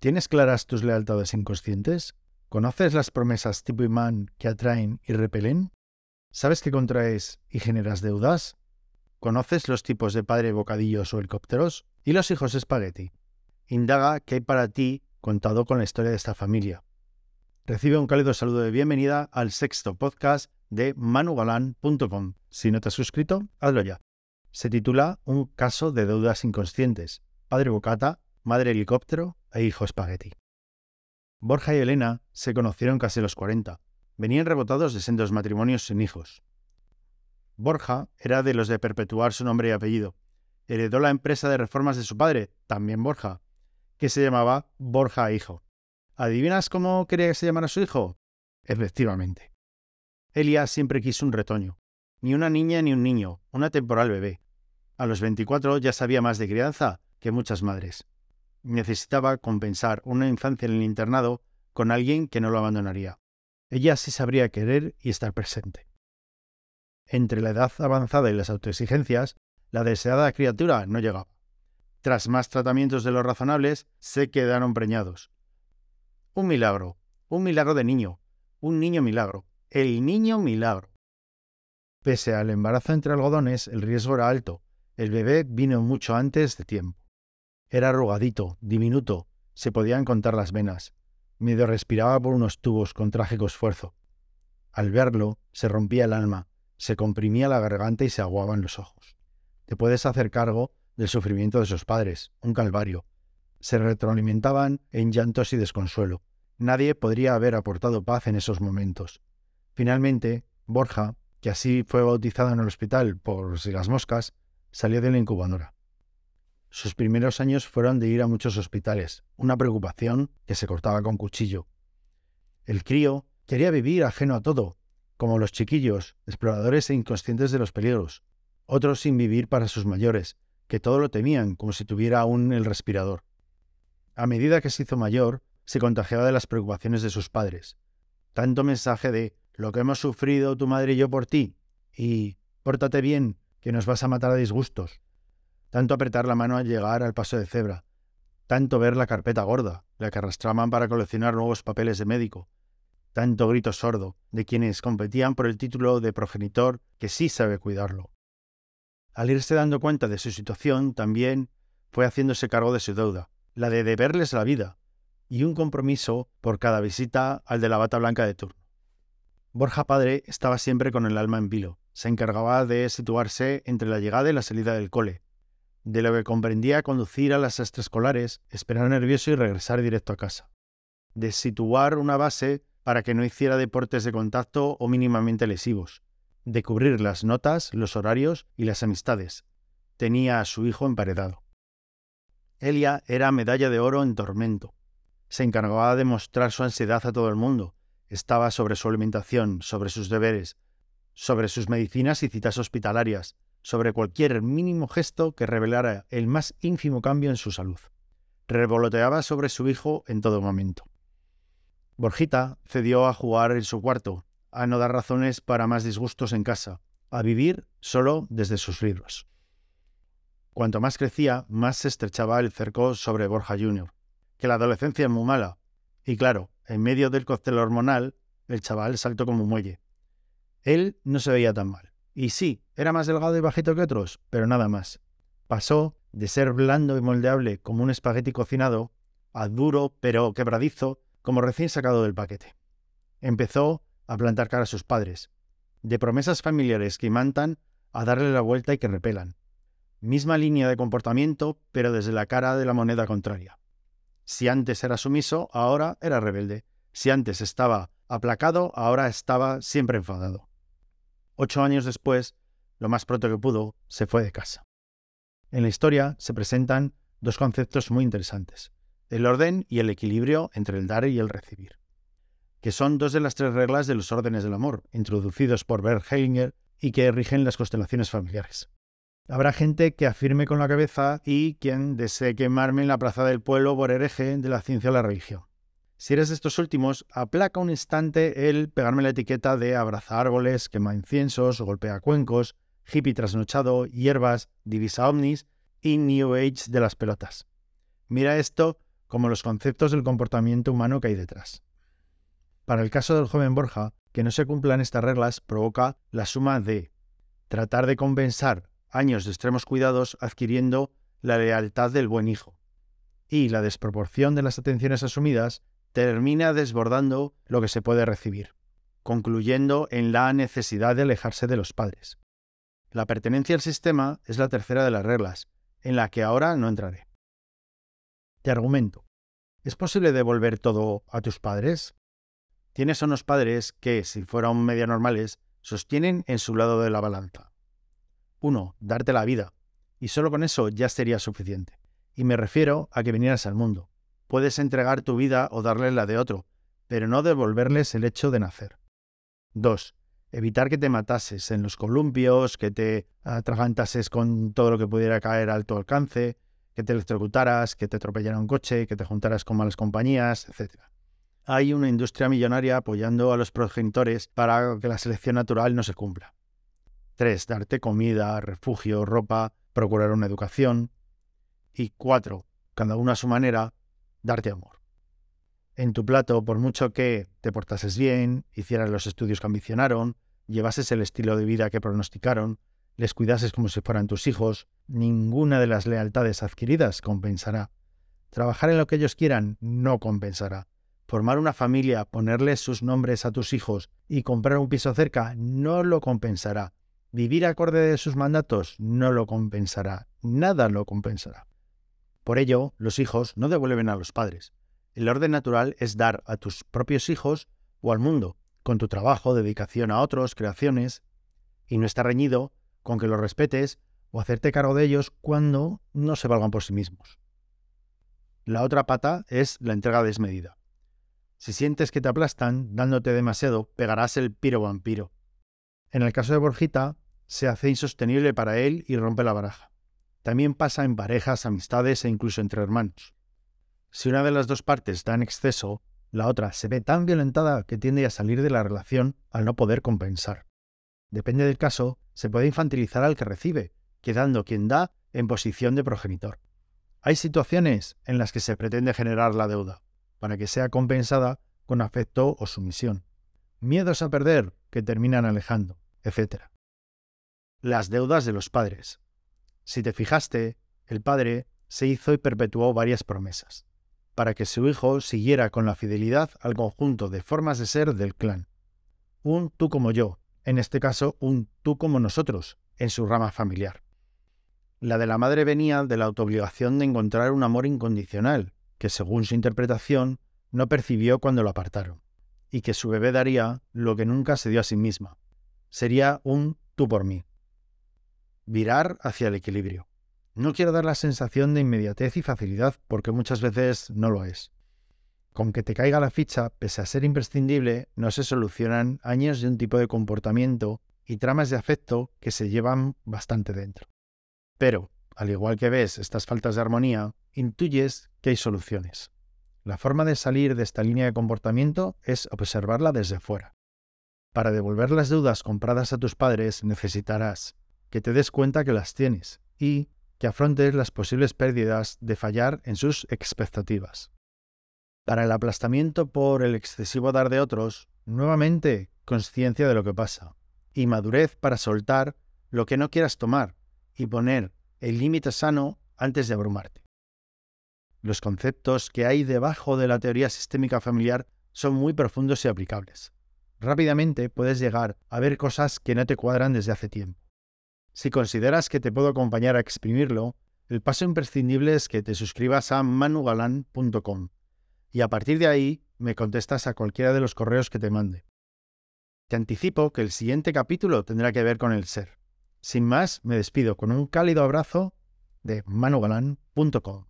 ¿Tienes claras tus lealtades inconscientes? ¿Conoces las promesas tipo imán que atraen y repelen? ¿Sabes que contraes y generas deudas? ¿Conoces los tipos de padre bocadillos o helicópteros? ¿Y los hijos espagueti? Indaga qué hay para ti contado con la historia de esta familia. Recibe un cálido saludo de bienvenida al sexto podcast de manugalan.com. Si no te has suscrito, hazlo ya. Se titula Un caso de deudas inconscientes. Padre bocata, madre helicóptero e hijo espagueti. Borja y Elena se conocieron casi a los 40. Venían rebotados de sendos matrimonios sin hijos. Borja era de los de perpetuar su nombre y apellido. Heredó la empresa de reformas de su padre, también Borja, que se llamaba Borja Hijo. ¿Adivinas cómo quería que se llamara su hijo? Efectivamente. Elia siempre quiso un retoño. Ni una niña ni un niño, una temporal bebé. A los 24 ya sabía más de crianza que muchas madres necesitaba compensar una infancia en el internado con alguien que no lo abandonaría. Ella sí sabría querer y estar presente. Entre la edad avanzada y las autoexigencias, la deseada criatura no llegaba. Tras más tratamientos de los razonables, se quedaron preñados. Un milagro, un milagro de niño, un niño milagro, el niño milagro. Pese al embarazo entre algodones, el riesgo era alto. El bebé vino mucho antes de tiempo. Era arrugadito, diminuto, se podían contar las venas. Medio respiraba por unos tubos con trágico esfuerzo. Al verlo, se rompía el alma, se comprimía la garganta y se aguaban los ojos. Te puedes hacer cargo del sufrimiento de sus padres, un calvario. Se retroalimentaban en llantos y desconsuelo. Nadie podría haber aportado paz en esos momentos. Finalmente, Borja, que así fue bautizado en el hospital por las moscas, salió de la incubadora. Sus primeros años fueron de ir a muchos hospitales, una preocupación que se cortaba con cuchillo. El crío quería vivir ajeno a todo, como los chiquillos, exploradores e inconscientes de los peligros, otros sin vivir para sus mayores, que todo lo temían como si tuviera aún el respirador. A medida que se hizo mayor, se contagiaba de las preocupaciones de sus padres. Tanto mensaje de lo que hemos sufrido tu madre y yo por ti, y pórtate bien, que nos vas a matar a disgustos, tanto apretar la mano al llegar al paso de cebra, tanto ver la carpeta gorda, la que arrastraban para coleccionar nuevos papeles de médico, tanto grito sordo de quienes competían por el título de progenitor que sí sabe cuidarlo. Al irse dando cuenta de su situación, también fue haciéndose cargo de su deuda, la de deberles la vida, y un compromiso por cada visita al de la bata blanca de turno. Borja padre estaba siempre con el alma en vilo, se encargaba de situarse entre la llegada y la salida del cole, de lo que comprendía conducir a las extraescolares, esperar nervioso y regresar directo a casa. De situar una base para que no hiciera deportes de contacto o mínimamente lesivos. De cubrir las notas, los horarios y las amistades. Tenía a su hijo emparedado. Elia era medalla de oro en tormento. Se encargaba de mostrar su ansiedad a todo el mundo. Estaba sobre su alimentación, sobre sus deberes, sobre sus medicinas y citas hospitalarias, sobre cualquier mínimo gesto que revelara el más ínfimo cambio en su salud. Revoloteaba sobre su hijo en todo momento. Borjita cedió a jugar en su cuarto, a no dar razones para más disgustos en casa, a vivir solo desde sus libros. Cuanto más crecía, más se estrechaba el cerco sobre Borja Jr., que la adolescencia es muy mala. Y claro, en medio del cóctel hormonal, el chaval saltó como muelle. Él no se veía tan mal. Y sí, era más delgado y bajito que otros, pero nada más. Pasó de ser blando y moldeable como un espagueti cocinado a duro pero quebradizo como recién sacado del paquete. Empezó a plantar cara a sus padres, de promesas familiares que imantan a darle la vuelta y que repelan. Misma línea de comportamiento, pero desde la cara de la moneda contraria. Si antes era sumiso, ahora era rebelde. Si antes estaba aplacado, ahora estaba siempre enfadado. Ocho años después, lo más pronto que pudo, se fue de casa. En la historia se presentan dos conceptos muy interesantes, el orden y el equilibrio entre el dar y el recibir, que son dos de las tres reglas de los órdenes del amor, introducidos por Bert Hellinger y que rigen las constelaciones familiares. Habrá gente que afirme con la cabeza y quien desee quemarme en la plaza del pueblo por hereje de la ciencia o la religión. Si eres de estos últimos, aplaca un instante el pegarme la etiqueta de abraza árboles, quema inciensos, golpea cuencos, hippie trasnochado, hierbas, divisa ovnis y New Age de las pelotas. Mira esto como los conceptos del comportamiento humano que hay detrás. Para el caso del joven Borja, que no se cumplan estas reglas provoca la suma de tratar de compensar años de extremos cuidados adquiriendo la lealtad del buen hijo. Y la desproporción de las atenciones asumidas termina desbordando lo que se puede recibir, concluyendo en la necesidad de alejarse de los padres. La pertenencia al sistema es la tercera de las reglas, en la que ahora no entraré. Te argumento. ¿Es posible devolver todo a tus padres? Tienes unos padres que, si fueran medio normales, sostienen en su lado de la balanza. Uno, darte la vida, y solo con eso ya sería suficiente. Y me refiero a que vinieras al mundo. Puedes entregar tu vida o darles la de otro, pero no devolverles el hecho de nacer. 2. Evitar que te matases en los columpios, que te atragantases con todo lo que pudiera caer a tu alcance, que te electrocutaras, que te atropellara un coche, que te juntaras con malas compañías, etc. Hay una industria millonaria apoyando a los progenitores para que la selección natural no se cumpla. 3. Darte comida, refugio, ropa, procurar una educación. Y 4. Cada uno a su manera, darte amor. En tu plato, por mucho que te portases bien, hicieras los estudios que ambicionaron, llevases el estilo de vida que pronosticaron, les cuidases como si fueran tus hijos, ninguna de las lealtades adquiridas compensará. Trabajar en lo que ellos quieran no compensará. Formar una familia, ponerles sus nombres a tus hijos y comprar un piso cerca no lo compensará. Vivir acorde de sus mandatos no lo compensará. Nada lo compensará. Por ello, los hijos no devuelven a los padres. El orden natural es dar a tus propios hijos o al mundo, con tu trabajo, dedicación a otros, creaciones, y no está reñido con que los respetes o hacerte cargo de ellos cuando no se valgan por sí mismos. La otra pata es la entrega desmedida. Si sientes que te aplastan dándote demasiado, pegarás el piro vampiro. En el caso de Borjita, se hace insostenible para él y rompe la baraja. También pasa en parejas, amistades e incluso entre hermanos. Si una de las dos partes da en exceso, la otra se ve tan violentada que tiende a salir de la relación al no poder compensar. Depende del caso, se puede infantilizar al que recibe, quedando quien da en posición de progenitor. Hay situaciones en las que se pretende generar la deuda, para que sea compensada con afecto o sumisión. Miedos a perder que terminan alejando, etc. Las deudas de los padres. Si te fijaste, el padre se hizo y perpetuó varias promesas, para que su hijo siguiera con la fidelidad al conjunto de formas de ser del clan. Un tú como yo, en este caso un tú como nosotros, en su rama familiar. La de la madre venía de la autoobligación de encontrar un amor incondicional, que según su interpretación no percibió cuando lo apartaron, y que su bebé daría lo que nunca se dio a sí misma. Sería un tú por mí. Virar hacia el equilibrio. No quiero dar la sensación de inmediatez y facilidad porque muchas veces no lo es. Con que te caiga la ficha, pese a ser imprescindible, no se solucionan años de un tipo de comportamiento y tramas de afecto que se llevan bastante dentro. Pero, al igual que ves estas faltas de armonía, intuyes que hay soluciones. La forma de salir de esta línea de comportamiento es observarla desde fuera. Para devolver las deudas compradas a tus padres necesitarás que te des cuenta que las tienes y que afrontes las posibles pérdidas de fallar en sus expectativas. Para el aplastamiento por el excesivo dar de otros, nuevamente conciencia de lo que pasa y madurez para soltar lo que no quieras tomar y poner el límite sano antes de abrumarte. Los conceptos que hay debajo de la teoría sistémica familiar son muy profundos y aplicables. Rápidamente puedes llegar a ver cosas que no te cuadran desde hace tiempo. Si consideras que te puedo acompañar a exprimirlo, el paso imprescindible es que te suscribas a manugalan.com y a partir de ahí me contestas a cualquiera de los correos que te mande. Te anticipo que el siguiente capítulo tendrá que ver con el ser. Sin más, me despido con un cálido abrazo de manugalan.com.